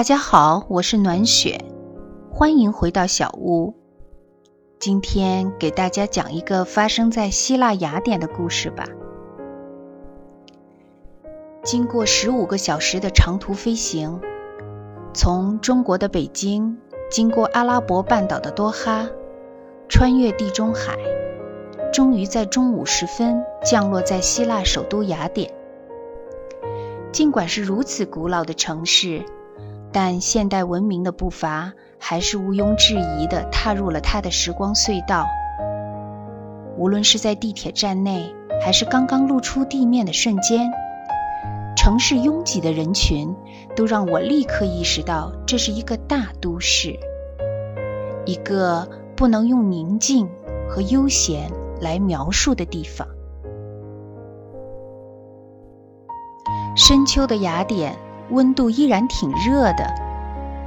大家好，我是暖雪，欢迎回到小屋。今天给大家讲一个发生在希腊雅典的故事吧。经过十五个小时的长途飞行，从中国的北京经过阿拉伯半岛的多哈，穿越地中海，终于在中午时分降落在希腊首都雅典。尽管是如此古老的城市，但现代文明的步伐还是毋庸置疑地踏入了它的时光隧道。无论是在地铁站内，还是刚刚露出地面的瞬间，城市拥挤的人群都让我立刻意识到，这是一个大都市，一个不能用宁静和悠闲来描述的地方。深秋的雅典，温度依然挺热的。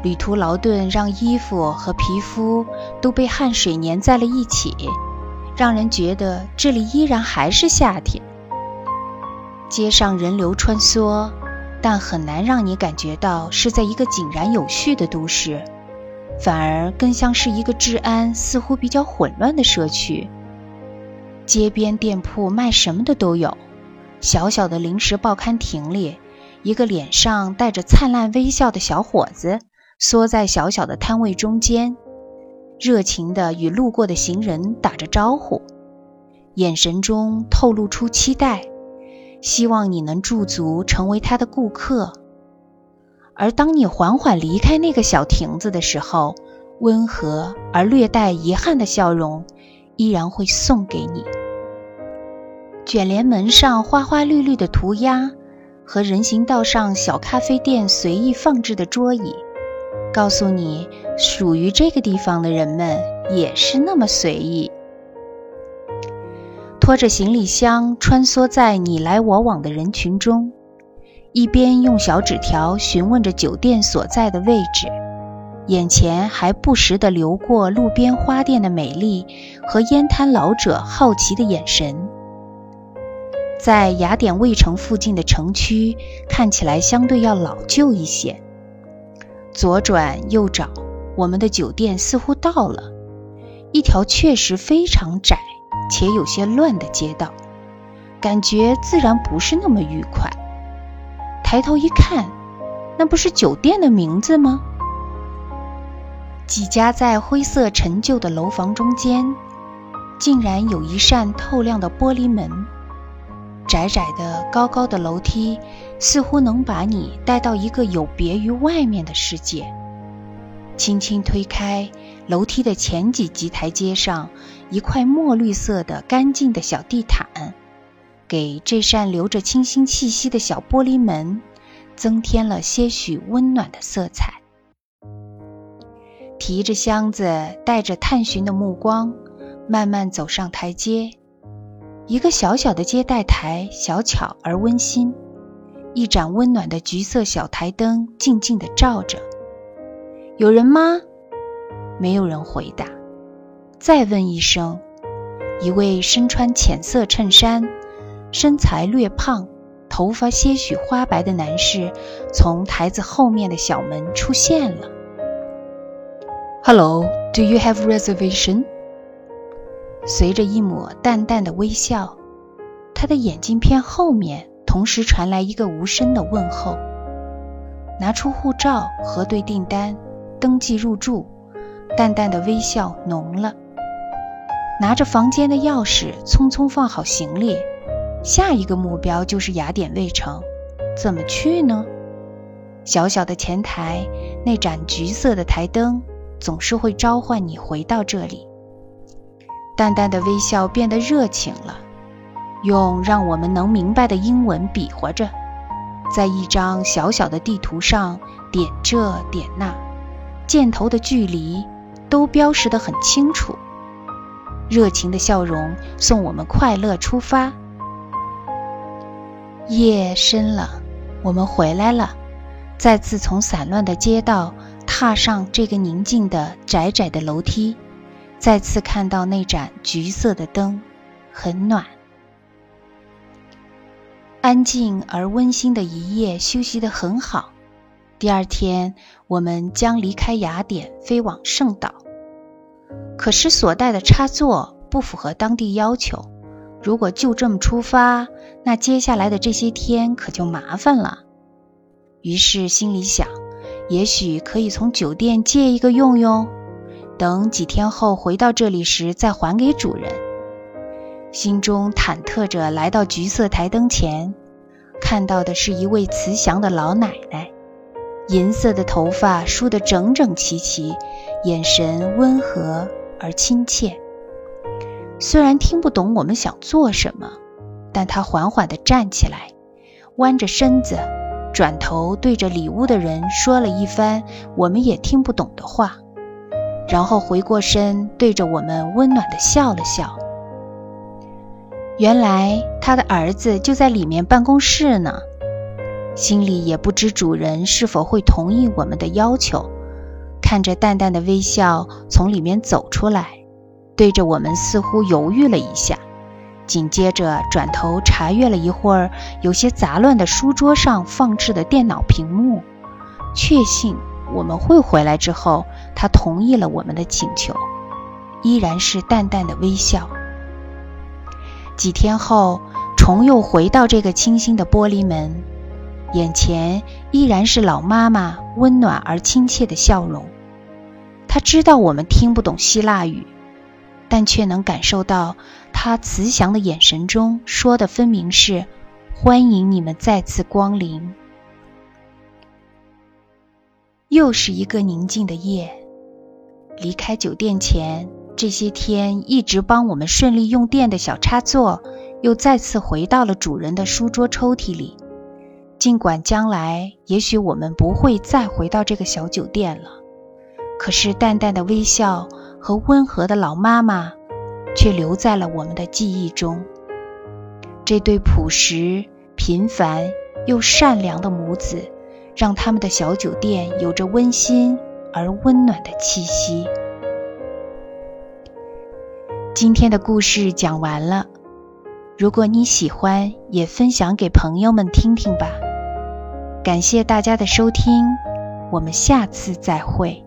旅途劳顿让衣服和皮肤都被汗水粘在了一起，让人觉得这里依然还是夏天。街上人流穿梭，但很难让你感觉到是在一个井然有序的都市，反而更像是一个治安似乎比较混乱的社区。街边店铺卖什么的都有。小小的临时报刊亭里，一个脸上带着灿烂微笑的小伙子缩在小小的摊位中间，热情地与路过的行人打着招呼，眼神中透露出期待，希望你能驻足成为他的顾客。而当你缓缓离开那个小亭子的时候，温和而略带遗憾的笑容依然会送给你。卷帘门上花花绿绿的涂鸦，和人行道上小咖啡店随意放置的桌椅，告诉你，属于这个地方的人们也是那么随意。拖着行李箱穿梭在你来我往的人群中，一边用小纸条询问着酒店所在的位置，眼前还不时地流过路边花店的美丽和烟摊老者好奇的眼神。在雅典卫城附近的城区看起来相对要老旧一些。左转右找，我们的酒店似乎到了。一条确实非常窄且有些乱的街道，感觉自然不是那么愉快。抬头一看，那不是酒店的名字吗？几家在灰色陈旧的楼房中间，竟然有一扇透亮的玻璃门。窄窄的、高高的楼梯，似乎能把你带到一个有别于外面的世界。轻轻推开楼梯的前几级台阶上，一块墨绿色的干净的小地毯，给这扇留着清新气息的小玻璃门增添了些许温暖的色彩。提着箱子，带着探寻的目光，慢慢走上台阶。一个小小的接待台，小巧而温馨。一盏温暖的橘色小台灯静静地照着。有人吗？没有人回答。再问一声，一位身穿浅色衬衫、身材略胖、头发些许花白的男士从台子后面的小门出现了。Hello, do you have reservation? 随着一抹淡淡的微笑，他的眼镜片后面同时传来一个无声的问候。拿出护照，核对订单，登记入住，淡淡的微笑浓了。拿着房间的钥匙，匆匆放好行李。下一个目标就是雅典卫城，怎么去呢？小小的前台，那盏橘色的台灯总是会召唤你回到这里。淡淡的微笑变得热情了，用让我们能明白的英文比划着，在一张小小的地图上点这点那，箭头的距离都标识得很清楚。热情的笑容送我们快乐出发。夜深了，我们回来了，再次从散乱的街道踏上这个宁静的窄窄的楼梯。再次看到那盏橘色的灯，很暖。安静而温馨的一夜，休息得很好。第二天，我们将离开雅典，飞往圣岛。可是所带的插座不符合当地要求。如果就这么出发，那接下来的这些天可就麻烦了。于是心里想，也许可以从酒店借一个用用，等几天后回到这里时再还给主人。心中忐忑着来到橘色台灯前，看到的是一位慈祥的老奶奶。银色的头发梳得整整齐齐，眼神温和而亲切。虽然听不懂我们想做什么，但她缓缓地站起来，弯着身子，转头对着里屋的人说了一番我们也听不懂的话，然后回过身对着我们温暖地笑了笑。原来他的儿子就在里面办公室呢。心里也不知主人是否会同意我们的要求，看着淡淡的微笑从里面走出来，对着我们似乎犹豫了一下，紧接着转头查阅了一会儿有些杂乱的书桌上放置的电脑屏幕，确信我们会回来之后，他同意了我们的请求，依然是淡淡的微笑。几天后，虫又回到这个清新的玻璃门。眼前依然是老妈妈温暖而亲切的笑容。她知道我们听不懂希腊语，但却能感受到她慈祥的眼神中说的分明是“欢迎你们再次光临”。又是一个宁静的夜。离开酒店前，这些天一直帮我们顺利用电的小插座，又再次回到了主人的书桌抽屉里。尽管将来也许我们不会再回到这个小酒店了，可是淡淡的微笑和温和的老妈妈却留在了我们的记忆中。这对朴实、平凡又善良的母子，让他们的小酒店有着温馨而温暖的气息。今天的故事讲完了，如果你喜欢，也分享给朋友们听听吧。感谢大家的收听，我们下次再会。